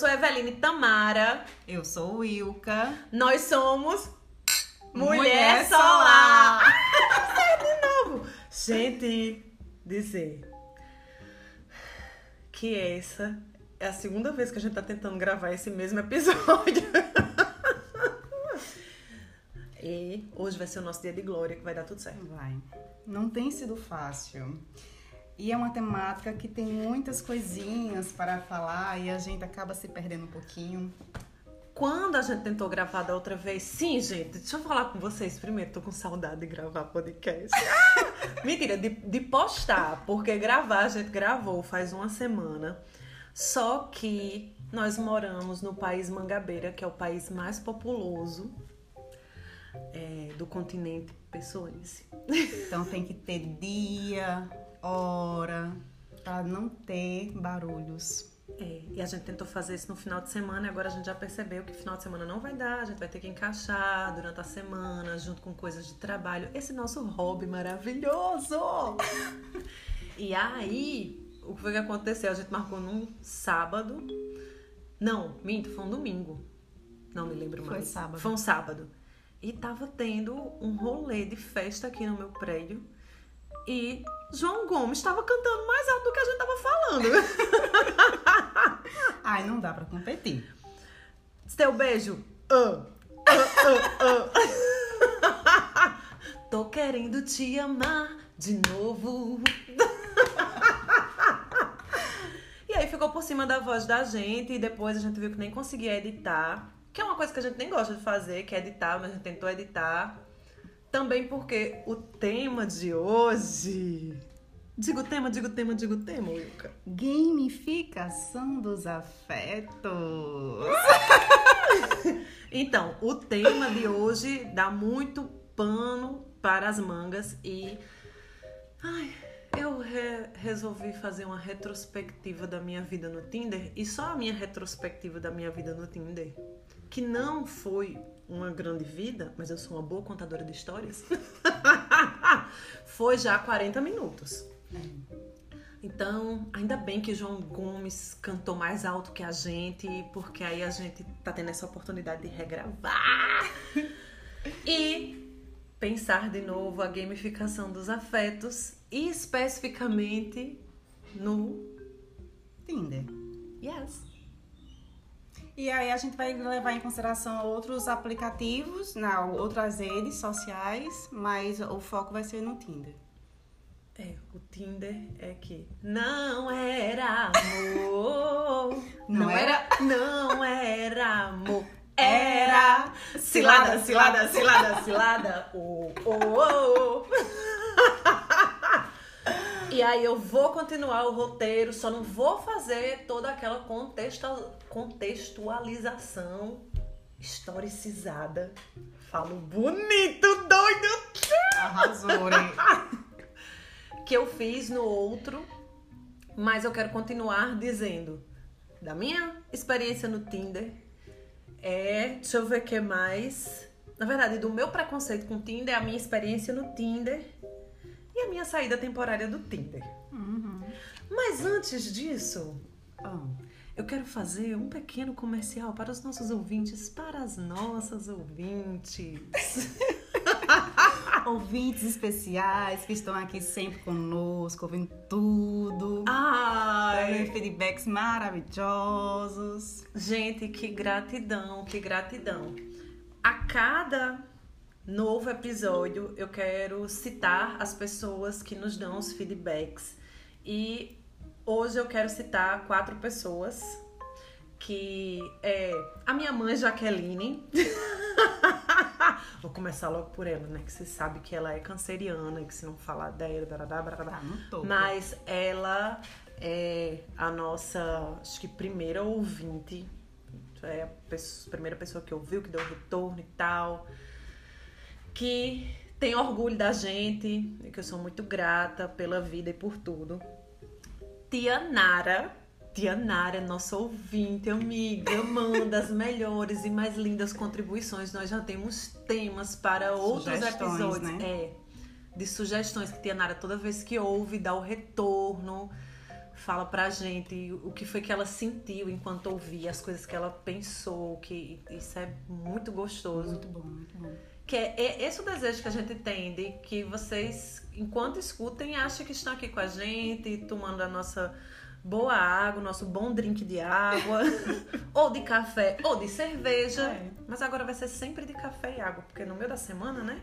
sou Eveline Tamara. Eu sou Wilka. Nós somos Mulher, Mulher Solar. Certo de novo. Gente, dizer que essa é a segunda vez que a gente tá tentando gravar esse mesmo episódio. E hoje vai ser o nosso dia de glória, que vai dar tudo certo. Vai. Não tem sido fácil. E é uma temática que tem muitas coisinhas para falar e a gente acaba se perdendo um pouquinho. Quando a gente tentou gravar da outra vez, sim, gente, deixa eu falar com vocês primeiro, tô com saudade de gravar podcast. Ah! Mentira, de, de postar, porque gravar a gente gravou faz uma semana. Só que nós moramos no país Mangabeira, que é o país mais populoso é, do continente pessoense. Então tem que ter dia, hora, para não ter barulhos. É, e a gente tentou fazer isso no final de semana e agora a gente já percebeu que final de semana não vai dar, a gente vai ter que encaixar durante a semana, junto com coisas de trabalho, esse nosso hobby maravilhoso! e aí, o que foi que aconteceu? A gente marcou num sábado. Não, minto, foi um domingo. Não me lembro Foi mais. sábado. Foi um sábado. E tava tendo um rolê de festa aqui no meu prédio. E João Gomes estava cantando mais alto do que a gente tava falando. Ai, não dá para competir. Seu beijo. Ah, ah, ah. Tô querendo te amar de novo. e aí ficou por cima da voz da gente e depois a gente viu que nem conseguia editar. Que é uma coisa que a gente nem gosta de fazer, que é editar, mas a gente tentou editar. Também porque o tema de hoje. Digo tema, digo tema, digo tema, Wilka. Gamificação dos afetos. Então, o tema de hoje dá muito pano para as mangas e. Ai, eu re- resolvi fazer uma retrospectiva da minha vida no Tinder e só a minha retrospectiva da minha vida no Tinder, que não foi uma grande vida, mas eu sou uma boa contadora de histórias, foi já 40 minutos. Então, ainda bem que João Gomes cantou mais alto que a gente, porque aí a gente tá tendo essa oportunidade de regravar e pensar de novo a gamificação dos afetos e especificamente no Tinder. Yes. E aí a gente vai levar em consideração outros aplicativos, não, outras redes sociais, mas o foco vai ser no Tinder. É, o Tinder é que não era amor. Não era? Não era amor. Era cilada, cilada, cilada, cilada. Oh, oh, oh. E aí eu vou continuar o roteiro, só não vou fazer toda aquela contextualização historicizada. Falo bonito, doido! Arrasou, hein? que eu fiz no outro, mas eu quero continuar dizendo da minha experiência no Tinder. É, deixa eu ver o que mais. Na verdade, do meu preconceito com o Tinder, a minha experiência no Tinder e a minha saída temporária do Tinder. Uhum. Mas antes disso, eu quero fazer um pequeno comercial para os nossos ouvintes, para as nossas ouvintes. ouvintes especiais que estão aqui sempre conosco, ouvindo tudo. Ai, feedbacks maravilhosos. Gente, que gratidão, que gratidão. A cada novo episódio, eu quero citar as pessoas que nos dão os feedbacks. E hoje eu quero citar quatro pessoas que é a minha mãe Jaqueline. Vou começar logo por ela, né? Que você sabe que ela é canceriana, e que se não falar dela, barará, barará, Tá mas ela é a nossa, acho que primeira ouvinte. É a pes- primeira pessoa que ouviu, que deu retorno e tal. Que tem orgulho da gente, e que eu sou muito grata pela vida e por tudo. Tia Nara. Tia Nara é nossa ouvinte, amiga, manda as melhores e mais lindas contribuições. Nós já temos temas para outros Sugestões, episódios. né? É, de sugestões que Tia Nara, toda vez que ouve, dá o retorno, fala pra gente o que foi que ela sentiu enquanto ouvia, as coisas que ela pensou, que isso é muito gostoso. Muito bom, muito bom. Que é, é esse o desejo que a gente tem, de que vocês, enquanto escutem, achem que estão aqui com a gente, tomando a nossa boa água, nosso bom drink de água, ou de café, ou de cerveja. É. Mas agora vai ser sempre de café e água, porque no meio da semana, né?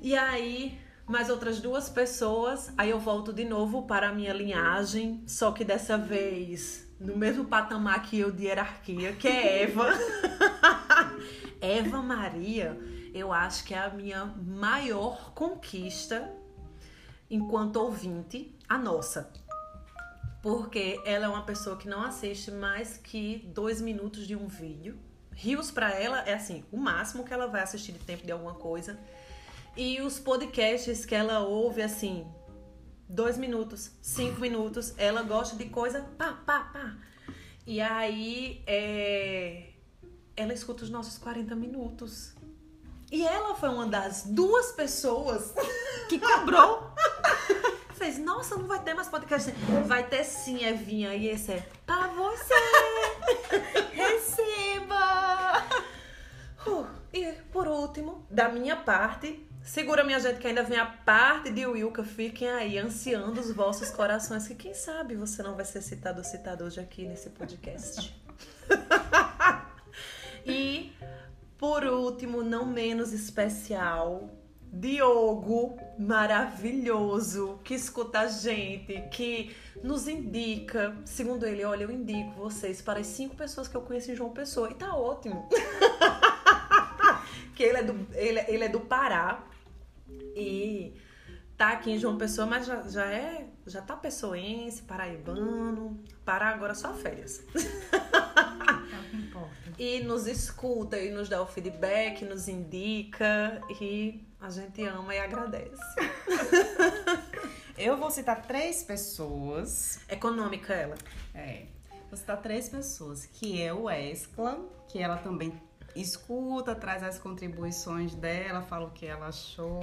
E aí, mais outras duas pessoas, aí eu volto de novo para a minha linhagem, só que dessa vez no mesmo patamar que eu de hierarquia, que é Eva. Eva Maria, eu acho que é a minha maior conquista enquanto ouvinte, a nossa. Porque ela é uma pessoa que não assiste mais que dois minutos de um vídeo. Rios para ela é assim, o máximo que ela vai assistir de tempo de alguma coisa. E os podcasts que ela ouve, assim, dois minutos, cinco minutos, ela gosta de coisa pá, pá, pá. E aí, é... ela escuta os nossos 40 minutos. E ela foi uma das duas pessoas Que cobrou. fez, nossa, não vai ter mais podcast. Vai ter sim, Evinha. E esse é pra você. Receba! Uh, e por último, da minha parte, segura minha gente que ainda vem a parte de Wilka. Fiquem aí ansiando os vossos corações, que quem sabe você não vai ser citado ou citado hoje aqui nesse podcast. e por último, não menos especial, Diogo, maravilhoso, que escuta a gente, que nos indica. Segundo ele, olha, eu indico vocês para as cinco pessoas que eu conheço em João Pessoa. E tá ótimo. que ele é, do, ele, ele é do Pará e tá aqui em João Pessoa, mas já, já é. Já tá pessoense, paraibano. Pará agora só férias. E nos escuta e nos dá o feedback, nos indica e a gente ama e agradece. Eu vou citar três pessoas. Econômica ela. É. Vou citar três pessoas, que é o Escla, que ela também escuta, traz as contribuições dela, fala o que ela achou.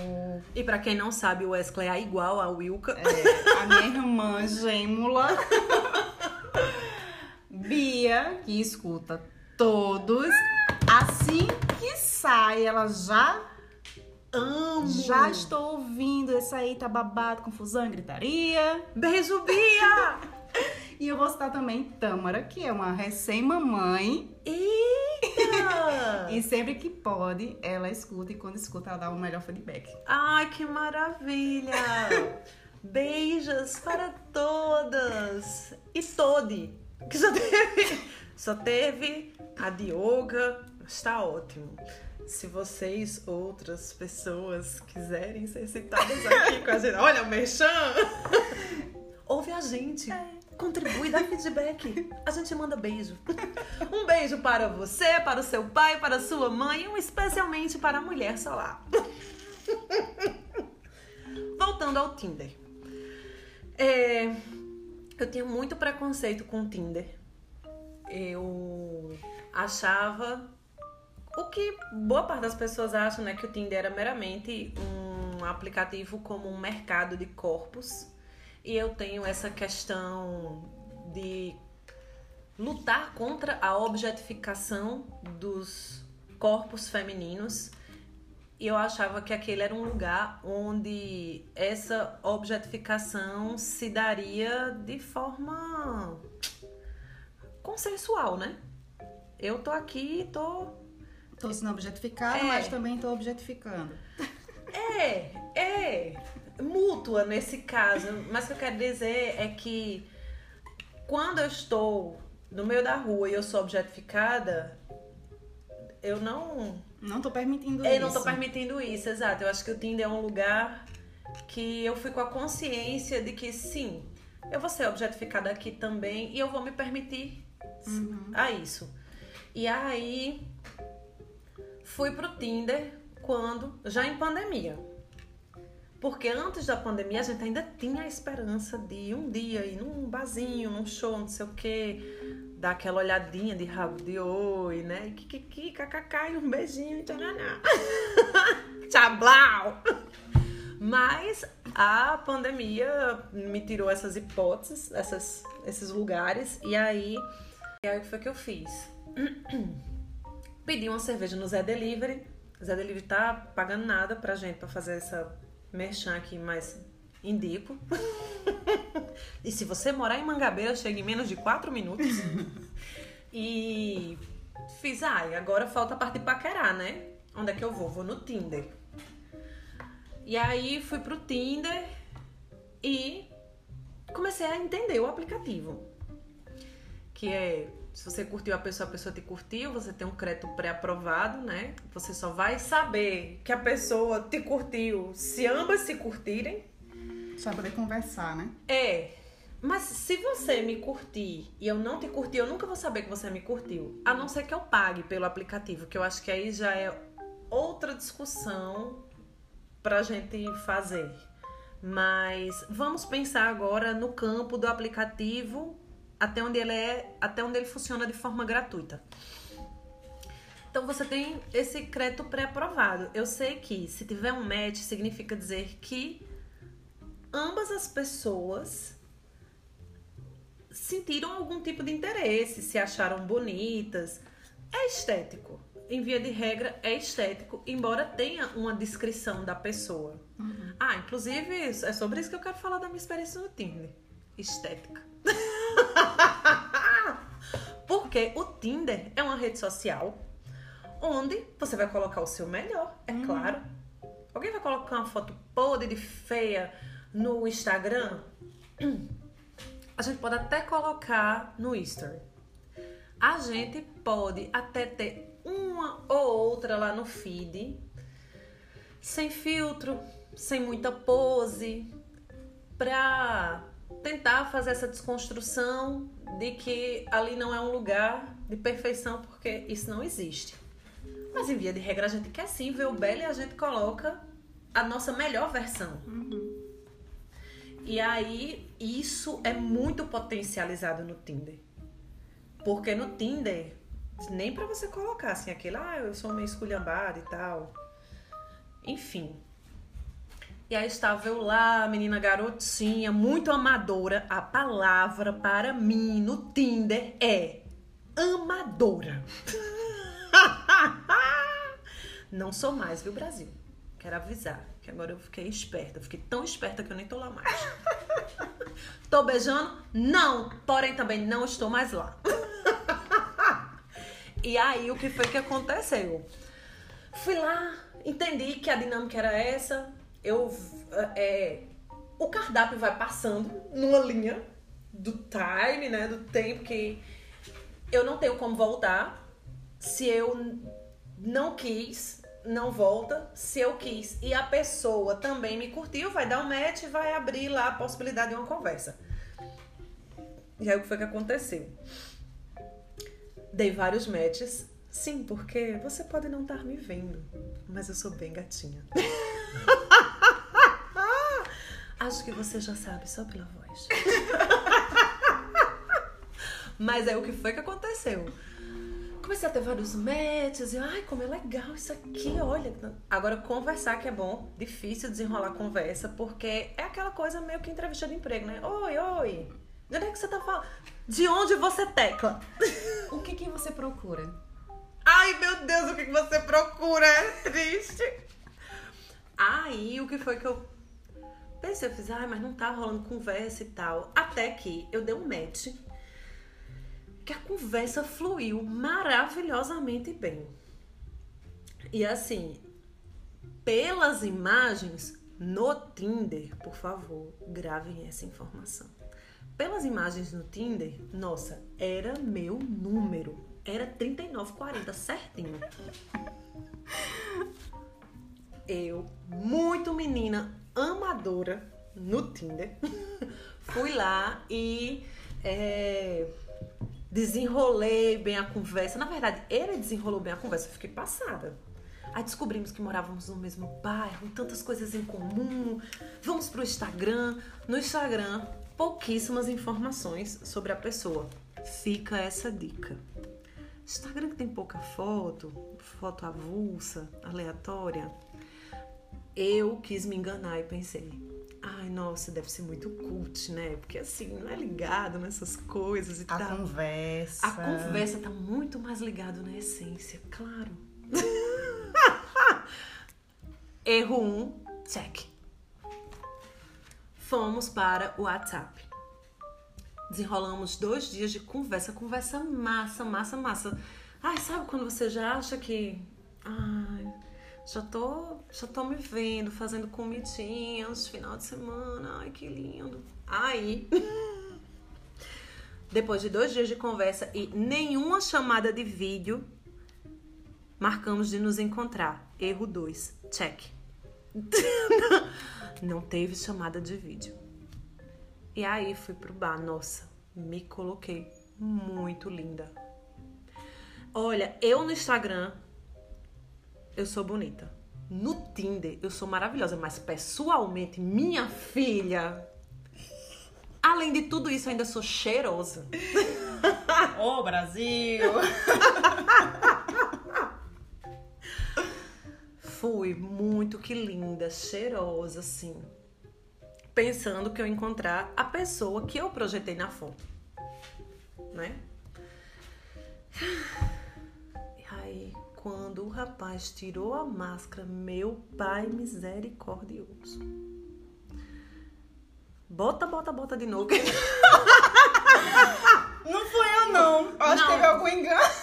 E pra quem não sabe, o Wesley é igual a Wilka. É, a minha irmã Gêmula. Bia, que escuta todos. Assim que sai, ela já Amo! já estou ouvindo. Esse aí tá babado, confusão, e gritaria. Beijo, Bia! E eu vou citar também Tâmara, que é uma recém-mamãe. Eita! E sempre que pode, ela escuta e quando escuta, ela dá o melhor feedback. Ai, que maravilha! Beijos para todas! E Todi, que só teve, só teve a Dioga, está ótimo. Se vocês, outras pessoas, quiserem ser citadas aqui com a gente, olha o Merchan! Ouve a gente, contribui, dá feedback. A gente manda beijo. Um beijo para você, para o seu pai, para a sua mãe e um especialmente para a mulher solar. Voltando ao Tinder. É, eu tinha muito preconceito com o Tinder. Eu achava o que boa parte das pessoas acham, né, que o Tinder era meramente um aplicativo como um mercado de corpos. E eu tenho essa questão de lutar contra a objetificação dos corpos femininos. E eu achava que aquele era um lugar onde essa objetificação se daria de forma consensual, né? Eu tô aqui, tô Tô sendo objetificada, É. mas também tô objetificando. É, é mútua nesse caso. Mas o que eu quero dizer é que quando eu estou no meio da rua e eu sou objetificada, eu não. Não tô permitindo Eu isso. não tô permitindo isso, exato. Eu acho que o Tinder é um lugar que eu fui com a consciência de que sim, eu vou ser objetificada aqui também e eu vou me permitir a isso. E aí fui pro Tinder quando já em pandemia. Porque antes da pandemia a gente ainda tinha a esperança de um dia ir num barzinho, num show, não sei o quê, dar aquela olhadinha de rabo de oi, né? E kikiki, kkk, e um beijinho, tchananá. Tchau, blau! Mas a pandemia me tirou essas hipóteses, essas, esses lugares, e aí, e aí o que foi que eu fiz? Pedi uma cerveja no Zé Delivery. O Zé Delivery tá pagando nada pra gente pra fazer essa merchan aqui, mas indico. e se você morar em Mangabeira, chega em menos de 4 minutos. e fiz, ai, agora falta a parte de paquerar, né? Onde é que eu vou? Vou no Tinder. E aí fui pro Tinder e comecei a entender o aplicativo. Que é, se você curtiu a pessoa, a pessoa te curtiu, você tem um crédito pré-aprovado, né? Você só vai saber que a pessoa te curtiu se ambas se curtirem. Só poder conversar, né? É. Mas se você me curtir e eu não te curtir, eu nunca vou saber que você me curtiu. A não ser que eu pague pelo aplicativo, que eu acho que aí já é outra discussão pra gente fazer. Mas vamos pensar agora no campo do aplicativo até onde ele é, até onde ele funciona de forma gratuita. Então você tem esse crédito pré-aprovado. Eu sei que se tiver um match significa dizer que ambas as pessoas sentiram algum tipo de interesse, se acharam bonitas. É estético em via de regra, é estético, embora tenha uma descrição da pessoa. Uhum. Ah, inclusive, é sobre isso que eu quero falar da minha experiência no Tinder. Estética. Porque o Tinder é uma rede social onde você vai colocar o seu melhor, é uhum. claro. Alguém vai colocar uma foto podre de feia no Instagram? A gente pode até colocar no History. A gente pode até ter uma ou outra lá no feed, sem filtro, sem muita pose, pra tentar fazer essa desconstrução de que ali não é um lugar de perfeição, porque isso não existe. Mas em via de regra a gente quer sim ver o belo e a gente coloca a nossa melhor versão. Uhum. E aí isso é muito potencializado no Tinder. Porque no Tinder nem para você colocar assim, aquele, ah, eu sou meio esculhambada e tal. Enfim. E aí estava eu lá, menina garotinha, muito amadora. A palavra para mim no Tinder é amadora. Não sou mais, viu, Brasil? Quero avisar que agora eu fiquei esperta. Eu fiquei tão esperta que eu nem tô lá mais. tô beijando? Não. Porém, também não estou mais lá. E aí, o que foi que aconteceu? Fui lá, entendi que a dinâmica era essa. Eu. É, o cardápio vai passando numa linha do time, né? Do tempo que eu não tenho como voltar. Se eu não quis, não volta. Se eu quis e a pessoa também me curtiu, vai dar um match e vai abrir lá a possibilidade de uma conversa. E aí o que foi que aconteceu? Dei vários matches. Sim, porque você pode não estar me vendo, mas eu sou bem gatinha. Acho que você já sabe só pela voz. mas é o que foi que aconteceu. Comecei a ter vários matches e ai, como é legal isso aqui, olha. Agora conversar que é bom, difícil desenrolar conversa, porque é aquela coisa meio que entrevista de emprego, né? Oi, oi. De onde é que você tá falando? De onde você tecla? O que que você procura? Ai, meu Deus, o que que você procura? É triste. Aí, o que foi que eu Eu fiz, ai, mas não tá rolando conversa e tal. Até que eu dei um match. Que a conversa fluiu maravilhosamente bem. E assim, pelas imagens no Tinder, por favor, gravem essa informação pelas imagens no Tinder, nossa, era meu número. Era 3940, certinho. Eu, muito menina amadora no Tinder, fui lá e é, desenrolei bem a conversa. Na verdade, ele desenrolou bem a conversa, eu fiquei passada. Aí descobrimos que morávamos no mesmo bairro, tantas coisas em comum. Vamos pro Instagram. No Instagram, pouquíssimas informações sobre a pessoa. Fica essa dica. Instagram que tem pouca foto, foto avulsa, aleatória. Eu quis me enganar e pensei, Ai, nossa, deve ser muito cult, né? Porque assim, não é ligado nessas coisas e A tal. conversa. A conversa tá muito mais ligado na essência, claro. Erro 1, um, check. Fomos para o WhatsApp. Desenrolamos dois dias de conversa, conversa massa, massa, massa. Ai, sabe quando você já acha que. Ai, já tô, já tô me vendo fazendo comidinhas final de semana. Ai, que lindo. Aí. Depois de dois dias de conversa e nenhuma chamada de vídeo, marcamos de nos encontrar. Erro 2. Check. Não teve chamada de vídeo. E aí fui pro bar. Nossa, me coloquei muito linda. Olha, eu no Instagram eu sou bonita. No Tinder eu sou maravilhosa, mas pessoalmente, minha filha, além de tudo isso, eu ainda sou cheirosa. Ô, Brasil! Fui muito que linda, cheirosa, assim. Pensando que eu ia encontrar a pessoa que eu projetei na foto. Né? Quando o rapaz tirou a máscara, meu pai misericordioso. Bota, bota, bota de novo. Não fui eu, não. Eu acho Não. que teve algum engano.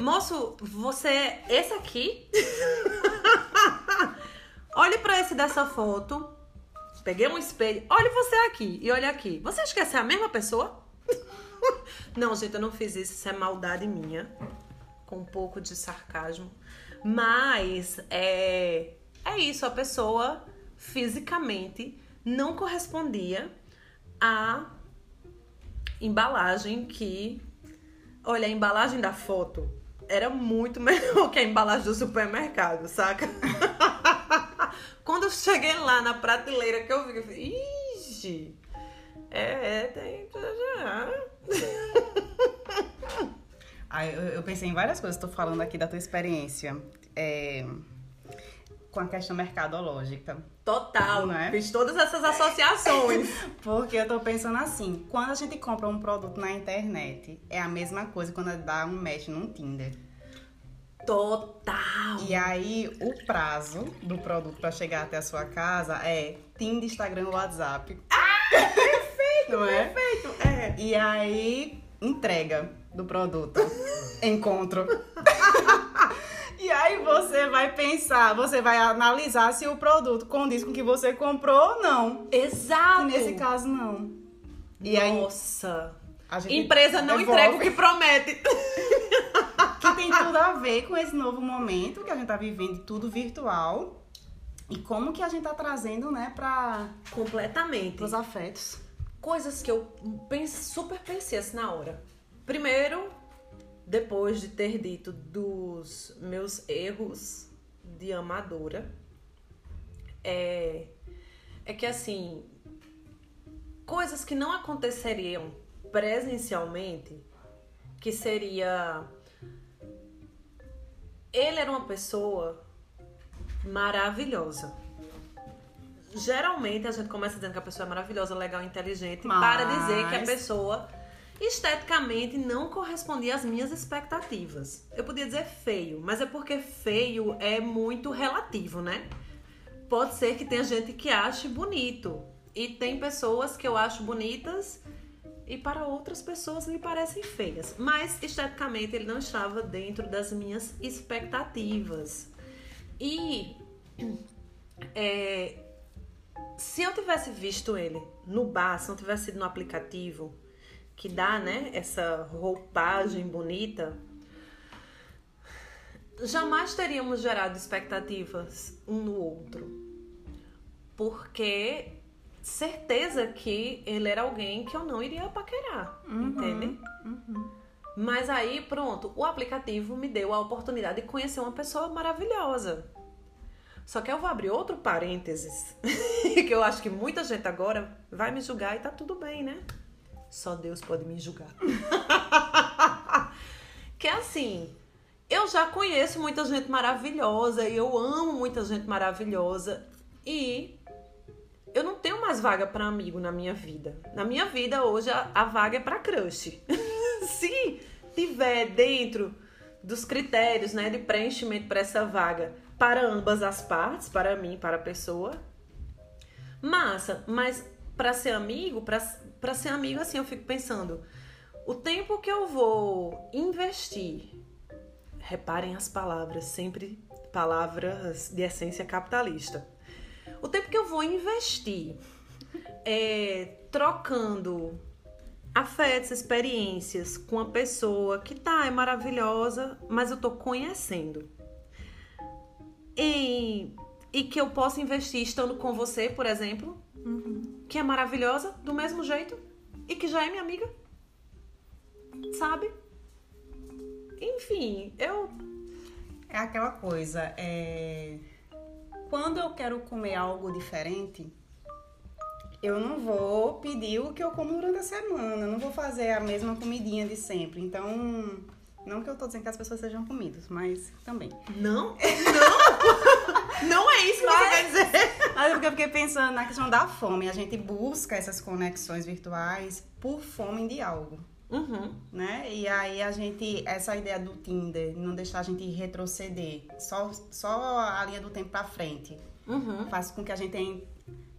Moço, você é esse aqui? Olhe pra esse dessa foto. Peguei um espelho. Olhe você aqui e olha aqui. Você acha que essa é a mesma pessoa? Não, gente, eu não fiz isso. Isso é maldade minha. Com um pouco de sarcasmo. Mas é, é isso. A pessoa fisicamente não correspondia à embalagem que Olha, a embalagem da foto era muito melhor que a embalagem do supermercado, saca? Quando eu cheguei lá na prateleira que eu vi, eu falei, ixi, é, é, tem. Ai, eu, eu pensei em várias coisas, tô falando aqui da tua experiência. É, com a questão mercadológica. Total, Não é? Fiz todas essas associações. Porque eu tô pensando assim, quando a gente compra um produto na internet, é a mesma coisa quando dá um match num Tinder. Total. E aí, o prazo do produto pra chegar até a sua casa é Tinder, Instagram, WhatsApp. Ah, perfeito, Não é? Perfeito. É. E aí, entrega do produto. Encontro. e aí você vai pensar, você vai analisar se o produto condiz com o que você comprou ou não. Exato. E nesse caso, não. E aí, Nossa. a gente Empresa não devolve. entrega o que promete. que tem tudo a ver com esse novo momento que a gente tá vivendo, tudo virtual. E como que a gente tá trazendo, né, para Completamente. os afetos. coisas que eu pense, super pensei assim na hora. Primeiro, depois de ter dito dos meus erros de amadora, é, é que assim, coisas que não aconteceriam presencialmente, que seria. Ele era uma pessoa maravilhosa geralmente a gente começa dizendo que a pessoa é maravilhosa, legal, inteligente, Mas- para dizer que a pessoa esteticamente não correspondia às minhas expectativas. Eu podia dizer feio, mas é porque feio é muito relativo, né? Pode ser que tenha gente que ache bonito e tem pessoas que eu acho bonitas e para outras pessoas me parecem feias, mas esteticamente ele não estava dentro das minhas expectativas. E é, se eu tivesse visto ele no bar, se não tivesse ido no aplicativo que dá, né, essa roupagem bonita, jamais teríamos gerado expectativas um no outro. Porque certeza que ele era alguém que eu não iria paquerar, entende? Mas aí, pronto, o aplicativo me deu a oportunidade de conhecer uma pessoa maravilhosa. Só que eu vou abrir outro parênteses, que eu acho que muita gente agora vai me julgar e tá tudo bem, né? Só Deus pode me julgar. que é assim, eu já conheço muita gente maravilhosa e eu amo muita gente maravilhosa e eu não tenho mais vaga pra amigo na minha vida. Na minha vida hoje a, a vaga é pra crush. Se tiver dentro dos critérios, né, de preenchimento para essa vaga para ambas as partes, para mim, para a pessoa, massa, mas para ser amigo, para ser amigo assim, eu fico pensando, o tempo que eu vou investir, reparem as palavras, sempre palavras de essência capitalista. O tempo que eu vou investir é, trocando afetos, experiências com a pessoa que tá, é maravilhosa, mas eu tô conhecendo. E, e que eu posso investir estando com você, por exemplo, uhum. que é maravilhosa do mesmo jeito e que já é minha amiga. Sabe? Enfim, eu. É aquela coisa, é. Quando eu quero comer algo diferente, eu não vou pedir o que eu como durante a semana, não vou fazer a mesma comidinha de sempre. Então, não que eu tô dizendo que as pessoas sejam comidas, mas também. Não? Não! Não é isso que mas, você quer dizer. Mas porque eu fiquei pensando na questão da fome. A gente busca essas conexões virtuais por fome de algo. Uhum. Né? E aí a gente, essa ideia do Tinder, não deixar a gente retroceder, só, só a linha do tempo pra frente, uhum. faz com que a gente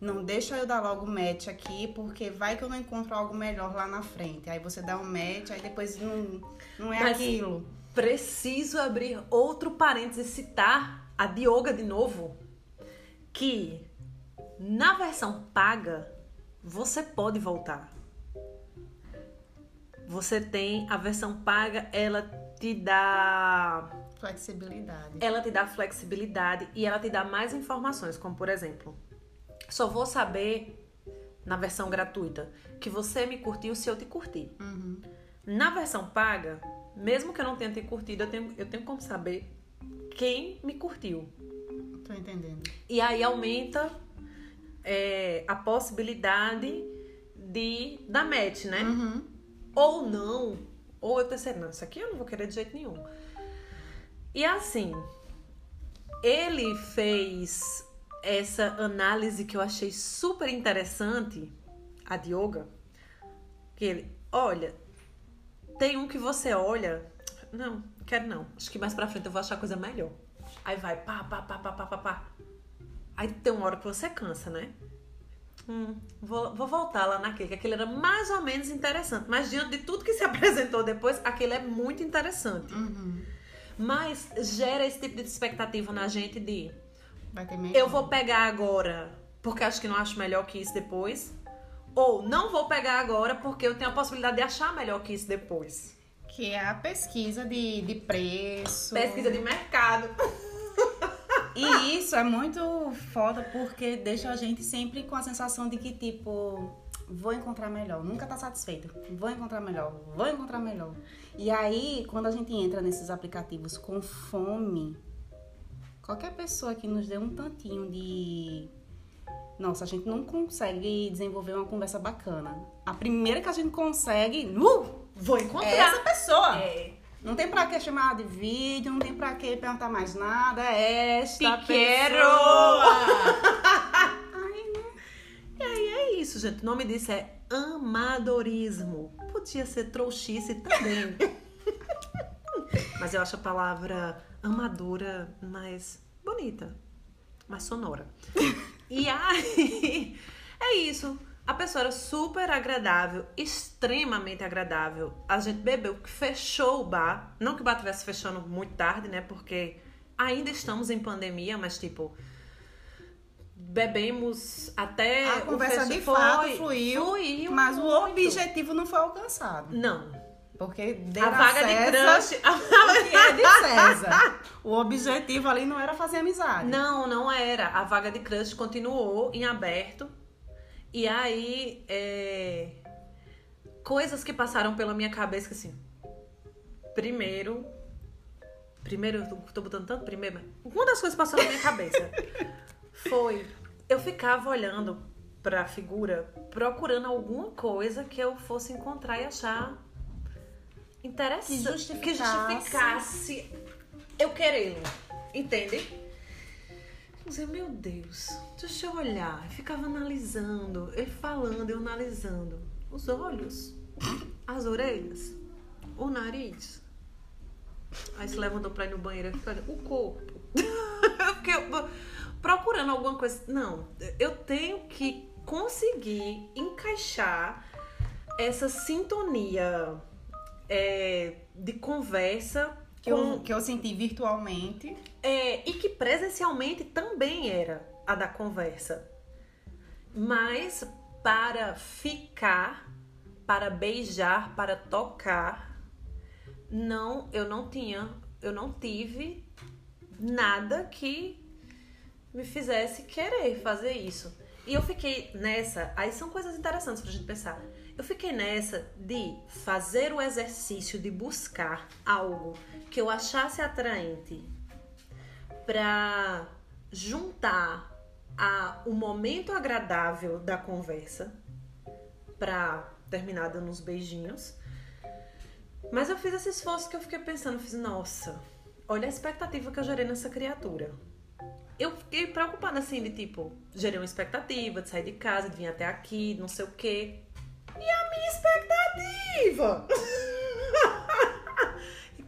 não deixa eu dar logo match aqui, porque vai que eu não encontro algo melhor lá na frente. Aí você dá um match, aí depois não, não é Mas aquilo. Preciso abrir outro parênteses e citar a Dioga de novo, que na versão paga você pode voltar. Você tem a versão paga, ela te dá flexibilidade. Ela te dá flexibilidade e ela te dá mais informações, como por exemplo, só vou saber na versão gratuita que você me curtiu se eu te curtir. Uhum. Na versão paga, mesmo que eu não tenha te curtido, eu tenho, eu tenho como saber quem me curtiu. Tô entendendo. E aí aumenta é, a possibilidade de dar match, né? Uhum. Ou não. Ou eu terceiro, não, isso aqui eu não vou querer de jeito nenhum. E assim, ele fez essa análise que eu achei super interessante, a de yoga, que ele, olha, tem um que você olha, não, quero não, acho que mais pra frente eu vou achar coisa melhor. Aí vai, pá, pá, pá, pá, pá, pá, pá. Aí tem uma hora que você cansa, né? Hum, vou, vou voltar lá naquele, que aquele era mais ou menos interessante. Mas diante de tudo que se apresentou depois, aquele é muito interessante. Uhum. Mas gera esse tipo de expectativa na gente de eu vou pegar agora porque acho que não acho melhor que isso depois. Ou não vou pegar agora porque eu tenho a possibilidade de achar melhor que isso depois. Que é a pesquisa de, de preço. Pesquisa de mercado. E isso é muito foda porque deixa a gente sempre com a sensação de que, tipo, vou encontrar melhor. Nunca tá satisfeito. Vou encontrar melhor, vou encontrar melhor. E aí, quando a gente entra nesses aplicativos com fome Qualquer pessoa que nos dê um tantinho de. Nossa, a gente não consegue desenvolver uma conversa bacana. A primeira que a gente consegue. Uh, vou encontrar é essa pessoa. É. Não tem pra que chamar de vídeo, não tem pra que perguntar mais nada. É esta! Ai, né? E aí é isso, gente. O nome disso é amadorismo. Podia ser trouxice também. Mas eu acho a palavra amadora mais bonita, mais sonora. e aí, é isso. A pessoa era super agradável, extremamente agradável. A gente bebeu, fechou o bar. Não que o bar estivesse fechando muito tarde, né? Porque ainda estamos em pandemia, mas tipo. Bebemos até. A conversa de fato fluiu, fluiu mas muito. o objetivo não foi alcançado. Não, porque deu a vaga César, de crush. que é de César. O objetivo ali não era fazer amizade. Não, não era. A vaga de crush continuou em aberto. E aí, é... coisas que passaram pela minha cabeça que assim. Primeiro. Primeiro, eu tô botando tanto primeiro, mas uma das coisas que passou na minha cabeça foi. Eu ficava olhando pra figura, procurando alguma coisa que eu fosse encontrar e achar interessante que justificasse, que justificasse eu querê-lo, entende? Dizia, meu Deus, deixa eu olhar. Eu ficava analisando, ele falando, eu analisando. Os olhos, as orelhas, o nariz. Aí se levantou pra ir no banheiro o corpo. eu fiquei procurando alguma coisa. Não, eu tenho que conseguir encaixar essa sintonia é, de conversa que, com... eu, que eu senti virtualmente. É, e que presencialmente também era a da conversa. Mas para ficar, para beijar, para tocar, não, eu não tinha, eu não tive nada que me fizesse querer fazer isso. E eu fiquei nessa, aí são coisas interessantes pra gente pensar. Eu fiquei nessa de fazer o exercício de buscar algo que eu achasse atraente para juntar a, o momento agradável da conversa para terminar dando uns beijinhos. Mas eu fiz esse esforço que eu fiquei pensando, fiz, nossa, olha a expectativa que eu gerei nessa criatura. Eu fiquei preocupada assim, de tipo, gerei uma expectativa de sair de casa, de vir até aqui, não sei o quê. E a minha expectativa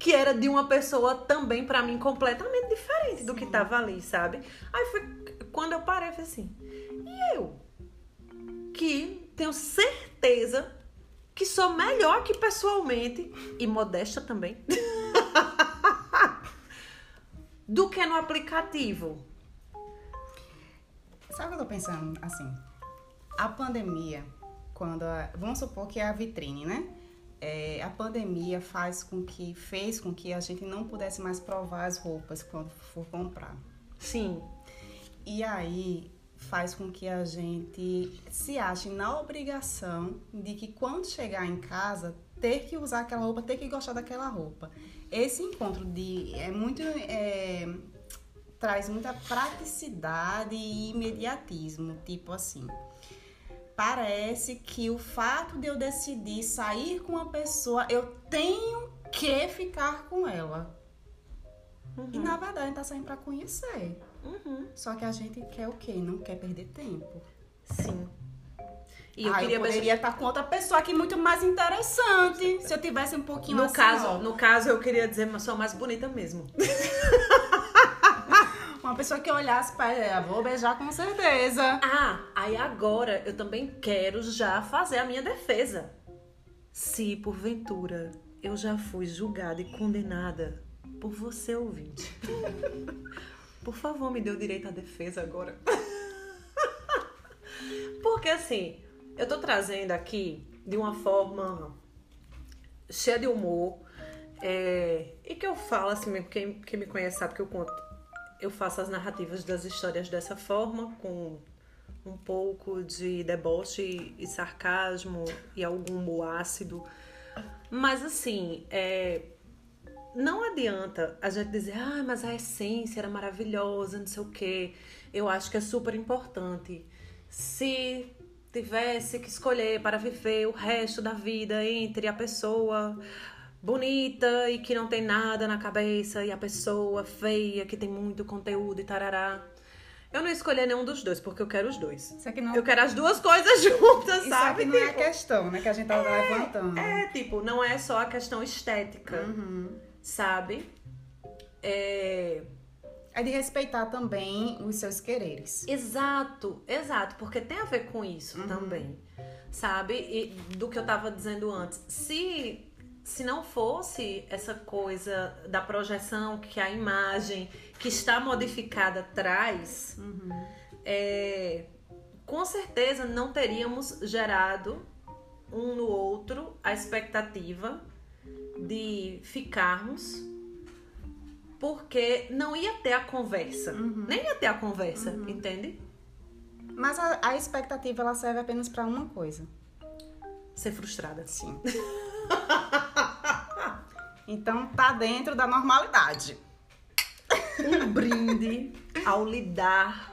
que era de uma pessoa também, para mim, completamente diferente do que tava ali, sabe? Aí foi quando eu parei, eu falei assim, e eu? Que tenho certeza que sou melhor que pessoalmente, e modesta também, do que no aplicativo. Sabe o que eu tô pensando? Assim, a pandemia, quando. A, vamos supor que é a vitrine, né? é, a pandemia faz com que fez com que a gente não pudesse mais provar as roupas quando for comprar. Sim. E aí faz com que a gente se ache na obrigação de que quando chegar em casa ter que usar aquela roupa, ter que gostar daquela roupa. Esse encontro de é muito é, traz muita praticidade e imediatismo, tipo assim parece que o fato de eu decidir sair com uma pessoa, eu tenho que ficar com ela. Uhum. E na verdade a gente tá saindo pra conhecer. Uhum. Só que a gente quer o quê? Não quer perder tempo. Sim. E eu, ah, queria eu poderia estar com outra pessoa aqui muito mais interessante. Se eu tivesse um pouquinho no assim, caso ó. No caso, eu queria dizer, mas sou mais bonita mesmo. Uma pessoa que olhasse para ela, vou beijar com certeza. Ah, aí agora eu também quero já fazer a minha defesa. Se porventura eu já fui julgada e condenada por você, ouvinte, por favor, me dê o direito à defesa agora. Porque assim, eu tô trazendo aqui de uma forma cheia de humor. É, e que eu falo assim, quem, quem me conhece sabe que eu conto eu faço as narrativas das histórias dessa forma, com um pouco de deboche e sarcasmo e algum humor ácido. Mas assim, é, não adianta a gente dizer, ah, mas a essência era maravilhosa, não sei o quê. Eu acho que é super importante. Se tivesse que escolher para viver o resto da vida entre a pessoa bonita e que não tem nada na cabeça e a pessoa feia que tem muito conteúdo e tarará. Eu não escolhi nenhum dos dois, porque eu quero os dois. Não... Eu quero as duas coisas juntas, Isso sabe? Isso aqui não é a questão, né? Que a gente tava é, levantando. É, tipo, não é só a questão estética, uhum. sabe? É... É de respeitar também os seus quereres. Exato, exato, porque tem a ver com isso uhum. também, sabe? E do que eu tava dizendo antes. Se se não fosse essa coisa da projeção que a imagem que está modificada traz, uhum. é, com certeza não teríamos gerado um no outro a expectativa de ficarmos porque não ia ter a conversa. Uhum. Nem ia ter a conversa, uhum. entende? Mas a, a expectativa ela serve apenas para uma coisa: ser frustrada. Sim. então tá dentro da normalidade. Um brinde ao lidar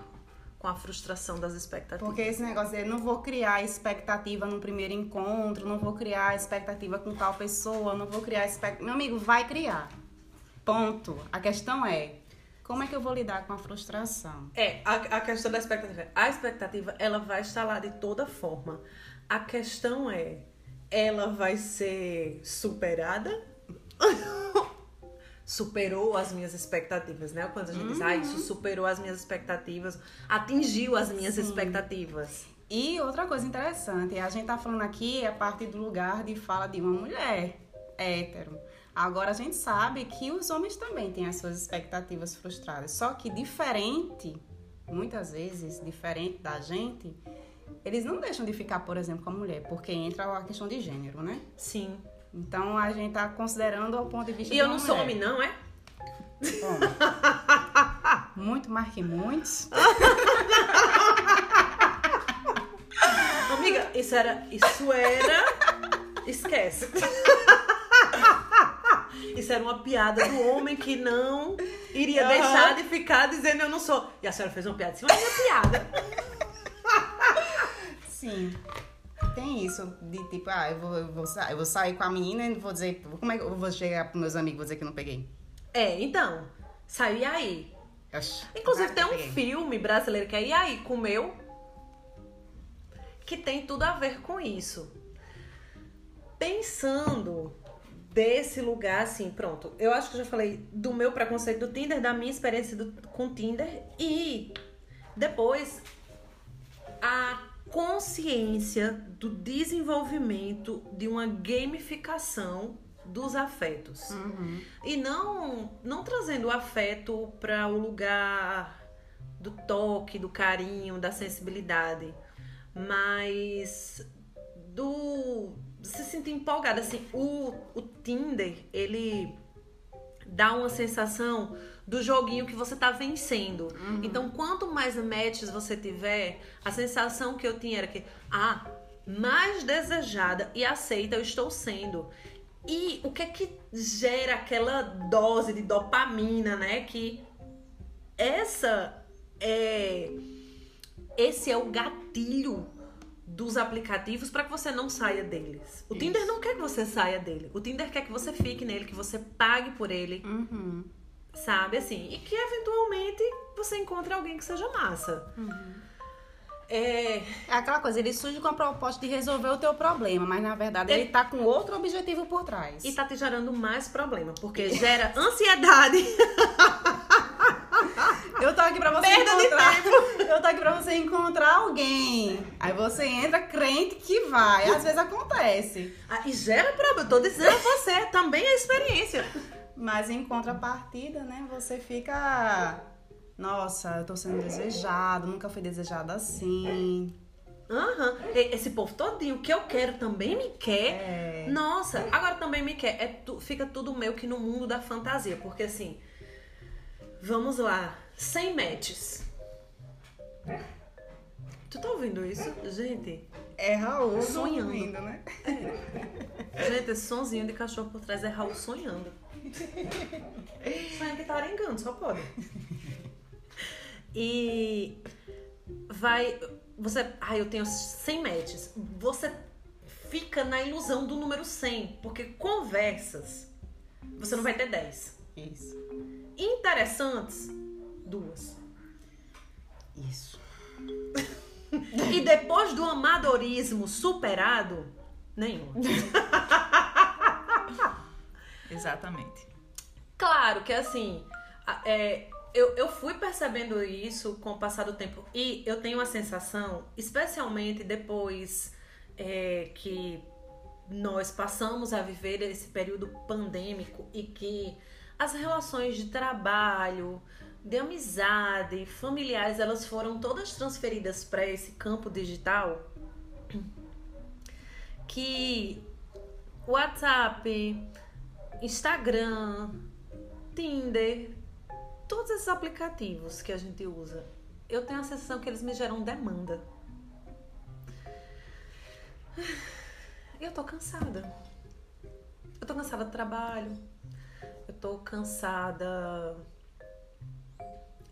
com a frustração das expectativas. Porque esse negócio de não vou criar expectativa no primeiro encontro, não vou criar expectativa com tal pessoa, não vou criar expectativa. Meu amigo, vai criar. Ponto. A questão é Como é que eu vou lidar com a frustração? É, a, a questão da expectativa. A expectativa, ela vai estar lá de toda forma. A questão é, ela vai ser superada? superou as minhas expectativas, né? Quando a gente diz, ah, isso superou as minhas expectativas, atingiu as minhas Sim. expectativas. E outra coisa interessante, a gente tá falando aqui a partir do lugar de fala de uma mulher hétero. Agora a gente sabe que os homens também têm as suas expectativas frustradas, só que diferente, muitas vezes diferente da gente, eles não deixam de ficar, por exemplo, com a mulher, porque entra a questão de gênero, né? Sim. Então a gente tá considerando o ponto de vista E eu uma não sou homem, não, é? Bom, muito mais que muitos. Amiga, isso era. Isso era. Esquece. Isso era uma piada do homem que não iria Aham. deixar de ficar dizendo eu não sou. E a senhora fez uma piada cima da minha piada. Sim. Tem isso de tipo, ah, eu vou, eu vou, eu vou sair com a menina e vou dizer, como é que eu vou chegar pros meus amigos e vou dizer que eu não peguei? É, então. Saiu e aí. Oxi, Inclusive claro tem um peguei. filme brasileiro que é E aí, comeu? Que tem tudo a ver com isso. Pensando desse lugar, assim, pronto. Eu acho que eu já falei do meu preconceito do Tinder, da minha experiência do- com o Tinder e depois a consciência do desenvolvimento de uma gamificação dos afetos. Uhum. E não, não trazendo o afeto para o lugar do toque, do carinho, da sensibilidade, mas do se sentir empolgada assim, o, o Tinder, ele dá uma sensação do joguinho que você tá vencendo. Então, quanto mais matches você tiver, a sensação que eu tinha era que, ah, mais desejada e aceita eu estou sendo. E o que é que gera aquela dose de dopamina, né? Que essa é esse é o gatilho dos aplicativos para que você não saia deles. O Isso. Tinder não quer que você saia dele. O Tinder quer que você fique nele, que você pague por ele, Uhum. Sabe? Assim, e que eventualmente você encontre alguém que seja massa. É, É aquela coisa, ele surge com a proposta de resolver o teu problema, mas na verdade ele, Ele- tá com outro objetivo por trás. e tá te gerando mais problema, porque gera ansiedade. Eu tô aqui pra você Perda encontrar. Eu tô aqui pra você encontrar alguém. Aí você entra crente que vai. Às vezes acontece. Ah, E gera problema. Eu tô dizendo a você, também é experiência. Mas em contrapartida, né, você fica. Nossa, eu tô sendo desejado, nunca fui desejado assim. Aham. E- Esse povo todinho, o que eu quero também me quer. É. Nossa, agora também me quer. É tu- fica tudo meio que no mundo da fantasia. Porque assim, vamos lá. 100 matches. Tu tá ouvindo isso? Gente, É Raul Sonhando. dormindo, né? gente, esse sonzinho de cachorro por trás é Raul sonhando. Sonhando que tá só pode. E vai. Você. Ah, eu tenho 100 matches. Você fica na ilusão do número 100. Porque conversas, você não vai ter 10. Isso. Interessantes, duas. Isso. E depois do amadorismo superado, nenhuma. Exatamente. Claro que assim, é, eu, eu fui percebendo isso com o passar do tempo. E eu tenho a sensação, especialmente depois é, que nós passamos a viver esse período pandêmico e que as relações de trabalho, de amizade, familiares, elas foram todas transferidas para esse campo digital. Que WhatsApp, Instagram, Tinder, todos esses aplicativos que a gente usa, eu tenho a sensação que eles me geram demanda. Eu tô cansada. Eu tô cansada do trabalho. Eu tô cansada.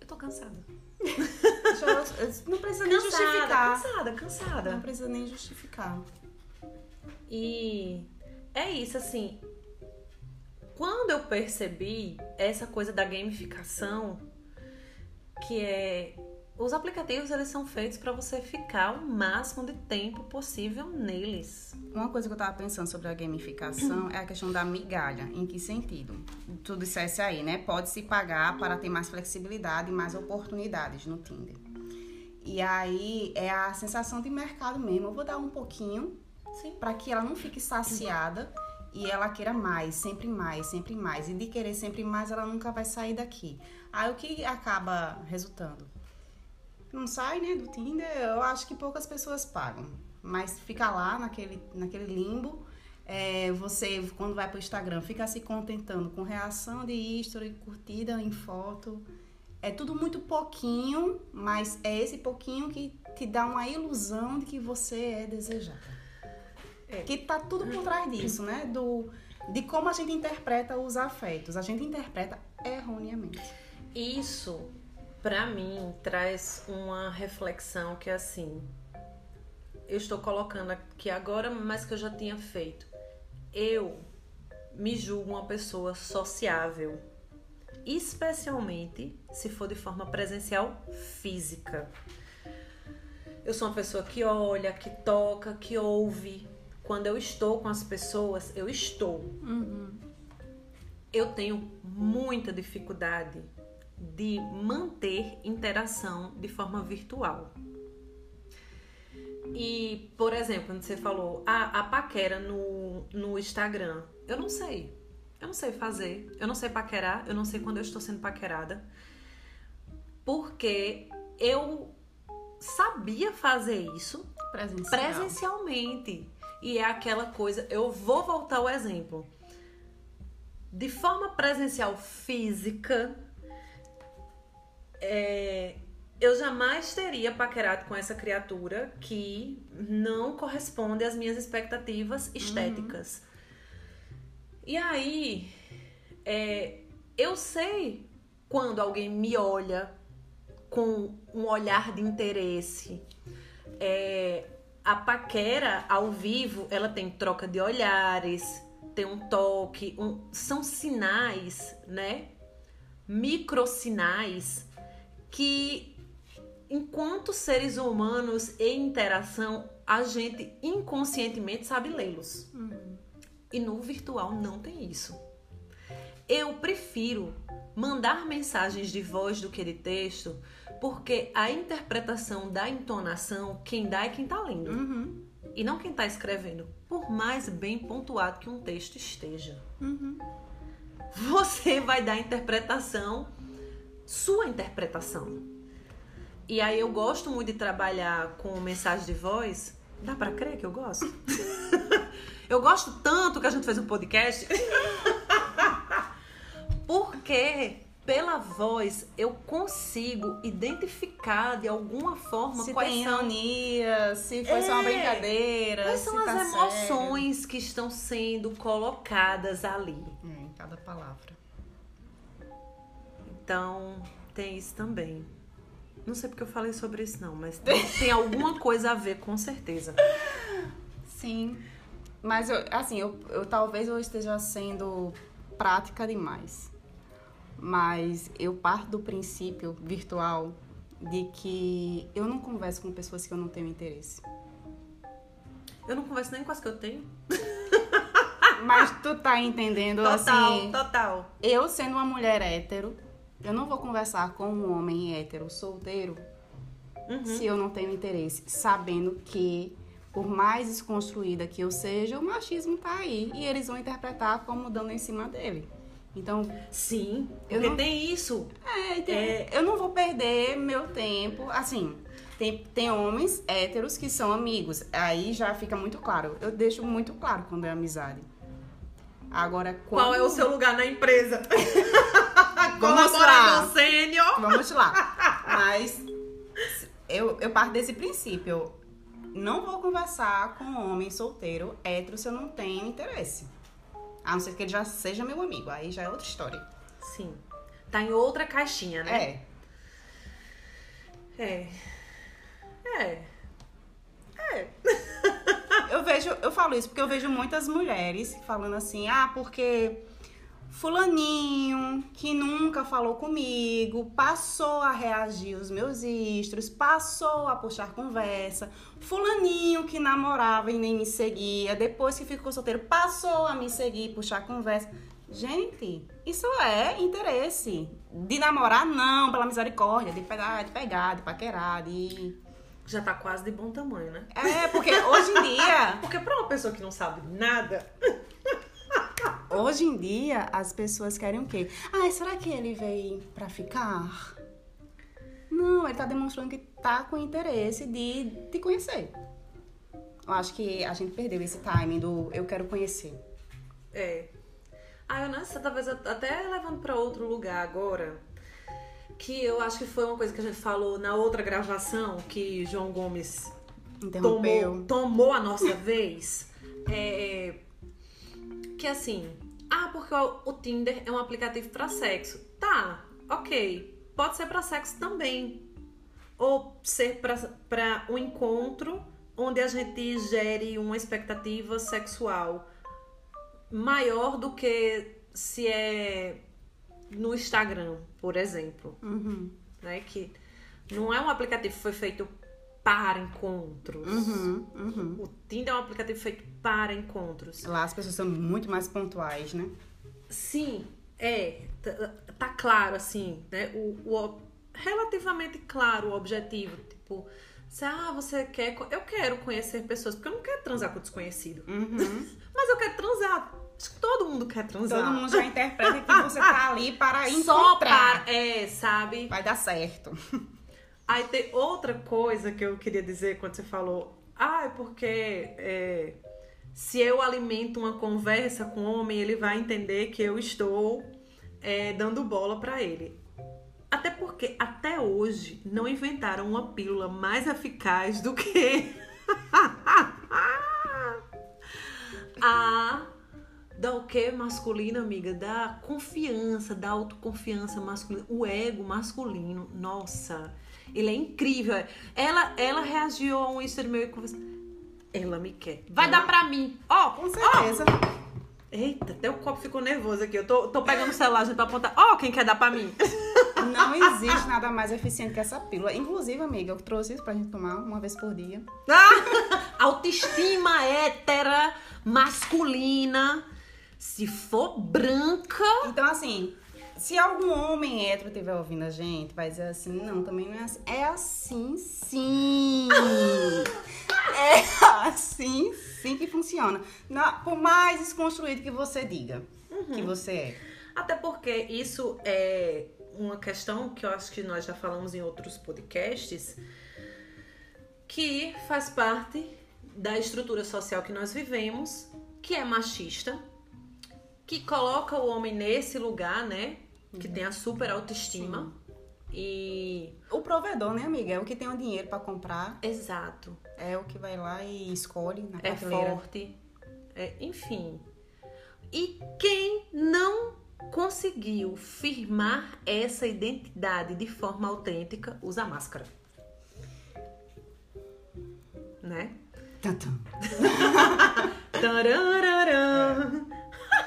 Eu tô cansada. Não precisa nem justificar. cansada, cansada. Não precisa nem justificar. E é isso, assim. Quando eu percebi essa coisa da gamificação, que é os aplicativos eles são feitos para você ficar o máximo de tempo possível neles. Uma coisa que eu tava pensando sobre a gamificação é a questão da migalha. Em que sentido? Tu dissesse aí, né? Pode se pagar para ter mais flexibilidade e mais oportunidades no Tinder. E aí é a sensação de mercado mesmo. Eu vou dar um pouquinho para que ela não fique saciada e ela queira mais, sempre mais, sempre mais. E de querer sempre mais, ela nunca vai sair daqui. Aí o que acaba resultando? Não sai, né, do Tinder, eu acho que poucas pessoas pagam. Mas fica lá naquele, naquele limbo. É, você, quando vai pro Instagram, fica se contentando com reação de history, curtida em foto. É tudo muito pouquinho, mas é esse pouquinho que te dá uma ilusão de que você é desejada. É. Que tá tudo por trás disso, né? Do, de como a gente interpreta os afetos. A gente interpreta erroneamente. Isso, pra mim, traz uma reflexão que é assim. Eu estou colocando aqui agora, mas que eu já tinha feito. Eu me julgo uma pessoa sociável, especialmente se for de forma presencial física. Eu sou uma pessoa que olha, que toca, que ouve. Quando eu estou com as pessoas, eu estou. Eu tenho muita dificuldade de manter interação de forma virtual. E, por exemplo, quando você falou a, a paquera no, no Instagram, eu não sei. Eu não sei fazer. Eu não sei paquerar. Eu não sei quando eu estou sendo paquerada. Porque eu sabia fazer isso Presencial. presencialmente. E é aquela coisa, eu vou voltar ao exemplo. De forma presencial física, é, eu jamais teria paquerado com essa criatura que não corresponde às minhas expectativas estéticas. E aí, é, eu sei quando alguém me olha com um olhar de interesse. É, a paquera ao vivo, ela tem troca de olhares, tem um toque, um- são sinais, né? Microsinais que, enquanto seres humanos em interação, a gente inconscientemente sabe lê-los. E no virtual não tem isso. Eu prefiro mandar mensagens de voz do que de texto, porque a interpretação da entonação, quem dá é quem tá lendo. Uhum. E não quem tá escrevendo, por mais bem pontuado que um texto esteja. Você vai dar a interpretação, sua interpretação. E aí eu gosto muito de trabalhar com mensagem de voz. Dá pra crer que eu gosto? eu gosto tanto que a gente fez um podcast. Porque pela voz eu consigo identificar de alguma forma Se quais tem são ironia, se foi só uma É. brincadeira, Quais são tá as emoções que estão sendo colocadas ali? sério. É, em cada palavra. Então, tem isso também. Não sei porque eu falei sobre isso, não, mas tem, tem alguma coisa a ver, com certeza. Sim. Mas, eu, assim, eu, eu talvez eu esteja sendo prática demais. Mas eu parto do princípio virtual de que eu não converso com pessoas que eu não tenho interesse. Eu não converso nem com as que eu tenho. Mas tu tá entendendo, Total, assim... total. Eu sendo uma mulher hétero, eu não vou conversar com um homem hétero solteiro Uhum. se eu não tenho interesse, sabendo que por mais desconstruída que eu seja, o machismo tá aí e eles vão interpretar como dando em cima dele. Então, Sim, Eu porque não- tem isso. é, então, É. eu não vou perder meu tempo, assim, tem, tem homens héteros que são amigos, aí já fica muito claro. Eu deixo muito claro quando é amizade. Agora, quando... Qual é o seu lugar na empresa? Vamos lá. Sênior. Vamos lá. Mas eu, eu parto desse princípio. Eu não vou conversar com um homem solteiro, hétero, se eu não tenho interesse. A não ser que ele já seja meu amigo. Aí já é outra história. Sim. Tá em outra caixinha, né? É. É. É. É. Eu vejo, eu falo isso porque eu vejo muitas mulheres falando assim, ah, porque Fulaninho, que nunca falou comigo, passou a reagir aos meus istros, passou a puxar conversa. Fulaninho, que namorava e nem me seguia, depois que ficou solteiro, passou a me seguir, puxar conversa. Gente, isso é interesse. De namorar, não, pela misericórdia, de pegar, de pegar, de paquerar, de. Já tá quase de bom tamanho, né? É, porque hoje em dia. Porque pra uma pessoa que não sabe nada, Hoje em dia, as pessoas querem o quê? Ah, será que ele veio pra ficar? Não, ele tá demonstrando que tá com interesse de te conhecer. Eu acho que a gente perdeu esse timing do eu quero conhecer. É. Ah, eu nessa, talvez eu- até levando pra outro lugar agora, que eu acho que foi uma coisa que a gente falou na outra gravação, que João Gomes tomou, tomou a nossa vez. É, que assim, ah, porque o, Tinder é um aplicativo pra sexo. Tá, ok. Pode ser pra sexo também. Ou ser pra um encontro onde a gente gere uma expectativa sexual maior do que se é no Instagram, por exemplo. Uhum. Né? Que não é um aplicativo que foi feito para encontros. Uhum, uhum. O Tinder é um aplicativo feito para encontros. Lá as pessoas são muito mais pontuais, né? Sim, é. Tá, tá claro, assim, né? O, o- relativamente claro o objetivo. Tipo, se ah, você quer. Eu quero conhecer pessoas, porque eu não quero transar com desconhecido. Uhum. Mas eu quero transar. Acho que todo mundo quer transar. Todo mundo já interpreta que você tá ali para Só encontrar. para. É, sabe? Vai dar certo. Aí tem outra coisa que eu queria dizer quando você falou, ah, é porque é, se eu alimento uma conversa com o homem, ele vai entender que eu estou é, dando bola pra ele. Até porque até hoje não inventaram uma pílula mais eficaz do que a da o que masculina, amiga? Da confiança, da autoconfiança masculina, o ego masculino. Nossa, ele é incrível. Ela, ela reagiu a um Insta meu e conversou. Ela me quer. Vai dar pra mim. Ó, Com certeza. Eita, até o copo ficou nervoso aqui. Eu tô, tô pegando o celular gente, pra apontar. Ó, quem quer dar pra mim? Não existe nada mais eficiente que essa pílula. Inclusive, amiga, eu trouxe isso pra gente tomar uma vez por dia. Ah! Autoestima hétera, masculina. Se for branca. Então, assim, se algum homem hétero estiver ouvindo a gente, vai dizer assim, não, também não é assim. É assim sim. é assim sim que funciona. Na- por mais desconstruído que você diga que você é. Até porque isso é uma questão que eu acho que nós já falamos em outros podcasts, que faz parte da estrutura social que nós vivemos, que é machista, que coloca o homem nesse lugar, né? Que tem a super autoestima. E. O provedor, né, amiga? É o que tem o dinheiro pra comprar, Exato. é o que vai lá e escolhe na É prateleira. forte. É, enfim. E quem não conseguiu firmar essa identidade de forma autêntica usa máscara. Né? Tantam. Tarararã.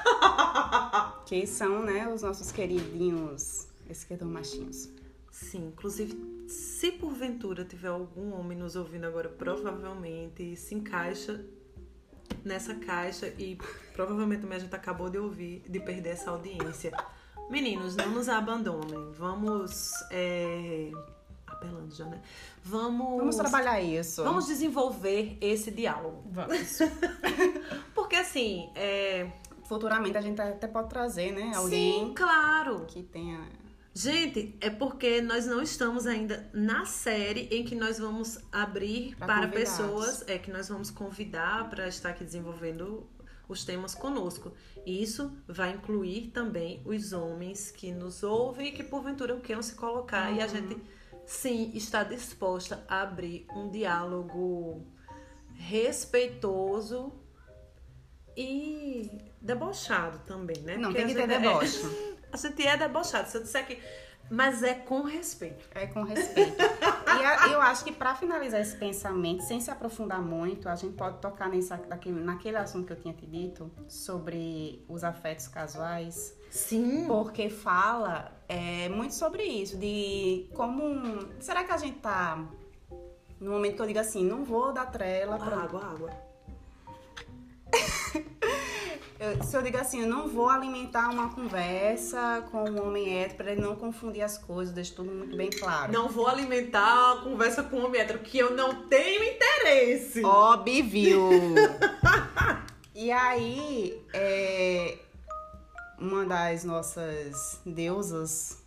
Que são, né, os nossos queridinhos esquerdomachinhos. Sim, inclusive, se porventura tiver algum homem nos ouvindo agora, provavelmente se encaixa nessa caixa e provavelmente também a gente acabou de ouvir, de perder essa audiência. Meninos, não nos abandonem. Vamos. É... Apelando já, né? Vamos. Vamos trabalhar isso. Vamos desenvolver esse diálogo. Vamos. Porque assim, é. Futuramente a gente até pode trazer, né, alguém Sim, claro. que tenha Gente, é porque nós não estamos ainda na série em que nós vamos abrir Pra para convidados. pessoas, é que nós vamos convidar para estar aqui desenvolvendo os temas conosco. E isso vai incluir também os homens que nos ouvem e que porventura queiram se colocar. Uhum. E a gente, sim, está disposta a abrir um diálogo respeitoso e debochado também, né? Não, Porque tem que ter é- deboche. a gente é debochado. Se eu disser que. Mas é com respeito. É com respeito. E a- eu acho que pra finalizar esse pensamento, sem se aprofundar muito, a gente pode tocar nesse, naquele, naquele assunto que eu tinha te dito sobre os afetos casuais. Sim. Porque fala é, muito sobre isso, de como. Será que a gente tá. No momento que eu digo assim, não vou dar trela pra. Água, água. Eu- se eu digo assim, eu não vou alimentar uma conversa com um homem hétero pra ele não confundir as coisas, deixa tudo muito bem claro. Não vou alimentar a conversa com um homem hétero, que eu não tenho interesse. Óbvio! e aí, é, uma das nossas deusas,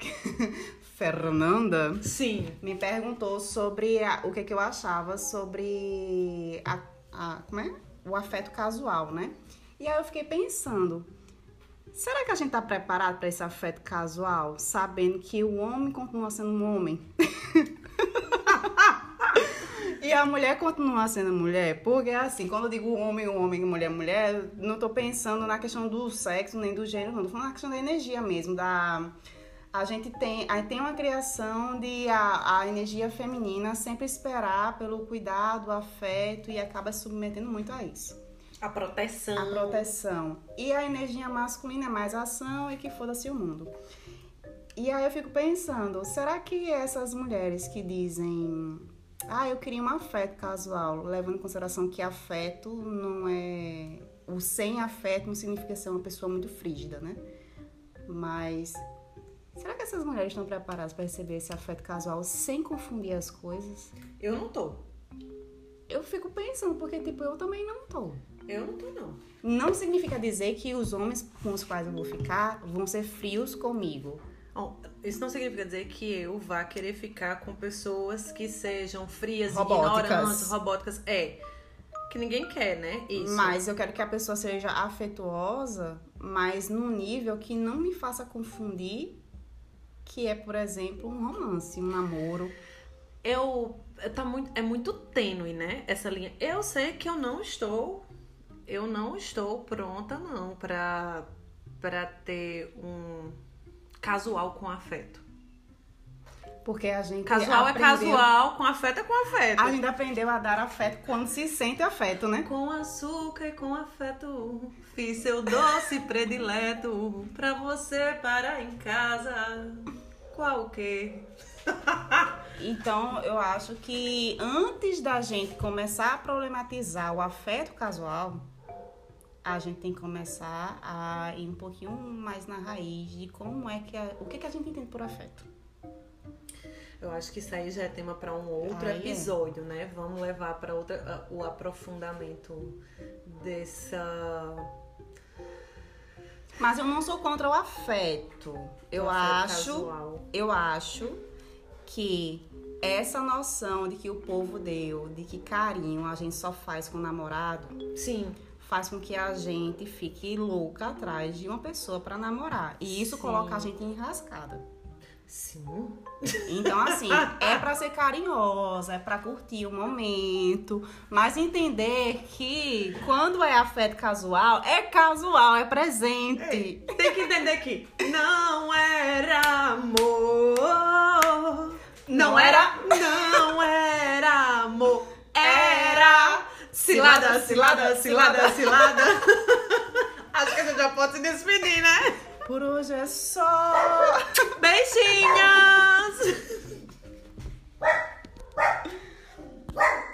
Fernanda, Sim. me perguntou sobre a- o que, que eu achava sobre a, a- como é? o afeto casual, né? E aí eu fiquei pensando, será que a gente tá preparado para esse afeto casual, sabendo que o homem continua sendo um homem? E a mulher continua sendo mulher, porque assim, quando eu digo homem, homem, mulher, mulher, não tô pensando na questão do sexo nem do gênero, não. Tô falando na questão da energia mesmo, da... A gente tem, tem uma criação de a, a energia feminina sempre esperar pelo cuidado, afeto e acaba se submetendo muito a isso. A proteção. A proteção. E a energia masculina é mais ação e que foda-se o mundo. E aí eu fico pensando, será que essas mulheres que dizem, ah, eu queria um afeto casual, levando em consideração que afeto não é. O sem afeto não significa ser uma pessoa muito frígida, né? Mas será que essas mulheres estão preparadas para receber esse afeto casual sem confundir as coisas? Eu não tô. Eu fico pensando, porque tipo, eu também não tô. Eu não tô, não. Não significa dizer que os homens com os quais eu vou ficar vão ser frios comigo. Bom, isso não significa dizer que eu vá querer ficar com pessoas que sejam frias, Robóticas. ignorantes, robóticas. É. Que ninguém quer, né? Isso. Mas eu quero que a pessoa seja afetuosa, mas num nível que não me faça confundir que é, por exemplo, um romance, um namoro. eu tá muito é muito tênue, né? Essa linha. Eu sei que eu não estou eu não estou pronta não pra para ter um casual com afeto. Porque a gente Casual é aprendeu- casual, com afeto é com afeto. A gente aprendeu a dar afeto quando se sente afeto, né? Com açúcar e com afeto, fiz seu doce predileto pra você parar em casa. Qual que? Então, eu acho que antes da gente começar a problematizar o afeto casual, a gente tem que começar a ir um pouquinho mais na raiz de como é que a, o que, que a gente entende por afeto. Eu acho que isso aí já é tema pra um outro é. episódio, né? Vamos levar pra outra o aprofundamento dessa Mas eu não sou contra o afeto. Eu afeto acho, casual. eu acho que essa noção de que o povo deu, de que carinho a gente só faz com o namorado, Sim, faz com que a gente fique louca atrás de uma pessoa pra namorar. E isso Sim. coloca a gente em rascada. sim. Então, assim, é pra ser carinhosa, é pra curtir o momento, mas entender que quando é afeto casual, é casual, é presente. Tem que entender que não era amor. Não era, não era amor. Era Cilada, cilada, cilada, cilada. Acho que a gente já pode se despedir, né? Por hoje é só. Beijinhos!